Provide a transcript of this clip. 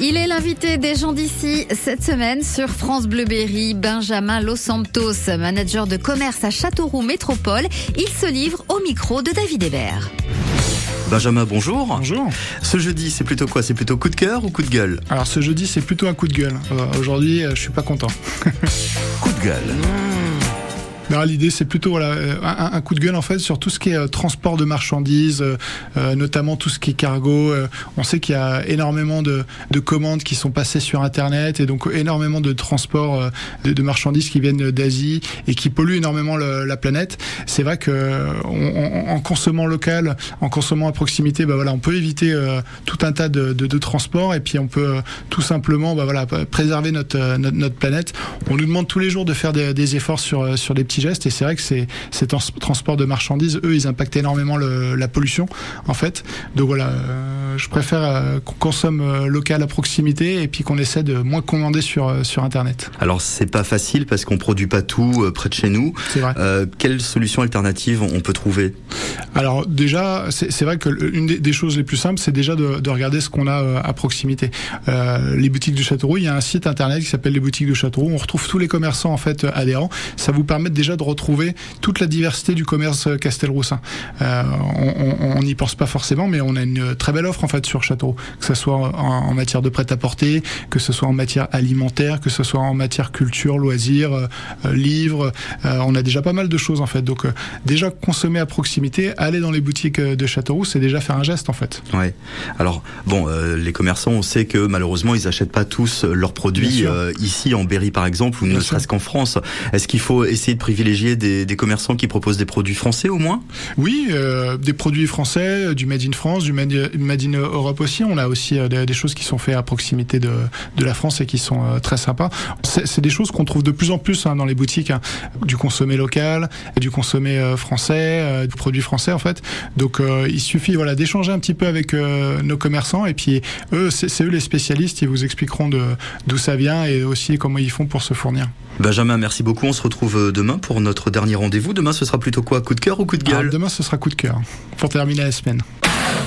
Il est l'invité des gens d'ici cette semaine sur France Bleu Berry. Benjamin Los Santos, manager de commerce à Châteauroux Métropole. Il se livre au micro de David Hébert. Benjamin, bonjour. Bonjour. Ce jeudi, c'est plutôt quoi? C'est plutôt coup de cœur ou coup de gueule? Alors ce jeudi, c'est plutôt un coup de gueule. Euh, Aujourd'hui, euh, je suis pas content. Coup de gueule. L'idée, c'est plutôt voilà, euh, un, coup de gueule en fait sur tout ce qui est euh, transport de marchandises, euh, notamment tout ce qui est cargo. On sait qu'il y a énormément de, de commandes qui sont passées sur Internet et donc énormément de transports de, de marchandises qui viennent d'Asie et qui polluent énormément le- la planète. C'est vrai que on- on- en consommant local, en consommant à proximité, bah voilà, on peut éviter euh, tout un tas de, de, de transports et puis on peut tout simplement bah voilà, préserver notre, notre, planète. On nous demande tous les jours de faire des, des efforts sur, sur des petits gestes et c'est vrai que ces, ces trans- transports de marchandises, eux, ils impactent énormément le- la pollution en fait. Donc voilà, euh, je préfère euh, qu'on consomme euh, local à proximité et puis qu'on essaie de moins commander sur, sur Internet. Alors, c'est pas facile parce qu'on produit pas tout près de chez nous. C'est vrai. Euh, quelle solution alternative on peut trouver? Alors déjà, c'est vrai que une des, des choses les plus simples, c'est déjà de, de regarder ce qu'on a à proximité. Les boutiques de Châteauroux, il y a un site internet qui s'appelle les boutiques de Châteauroux. On retrouve tous les commerçants en fait adhérents. Ça vous permet déjà de retrouver toute la diversité du commerce euh, Castelroussin. Euh, on n'y pense pas forcément, mais on a une très belle offre en fait sur Châteauroux, que ce soit en, en matière de prêt-à-porter, que ce soit en matière alimentaire, que ce soit en matière culture, loisirs, euh, euh, livres. Euh, on a déjà pas mal de choses en fait. Donc euh, déjà consommer à proximité, aller dans les boutiques euh, de Châteauroux, c'est déjà faire un geste en fait. Ouais. Alors, bon, euh, les commerçants, on sait que malheureusement, ils achètent pas tous leurs produits euh, ici en Berry, par exemple, ou Bien ne serait-ce qu'en France. Est-ce qu'il faut essayer de privilégier des, des commerçants qui proposent des produits français au moins? Oui, euh, des produits français, euh, du made in France, du made, made in Europe aussi. On a aussi euh, des, des choses qui sont faites à proximité de, de la France et qui sont très sympas. C'est des choses qu'on trouve de plus en plus hein, dans les boutiques, hein. du consommé local, du consommé français, du produit français en fait. Donc il suffit voilà d'échanger un petit peu avec nos commerçants et puis eux, c'est eux les spécialistes. Ils vous expliqueront d'où ça vient et aussi comment ils font pour se fournir. Benjamin, merci beaucoup. On se retrouve demain pour notre dernier rendez-vous. Demain, ce sera plutôt quoi? Coup de cœur ou coup de gueule? Demain, ce sera coup de cœur pour terminer la semaine.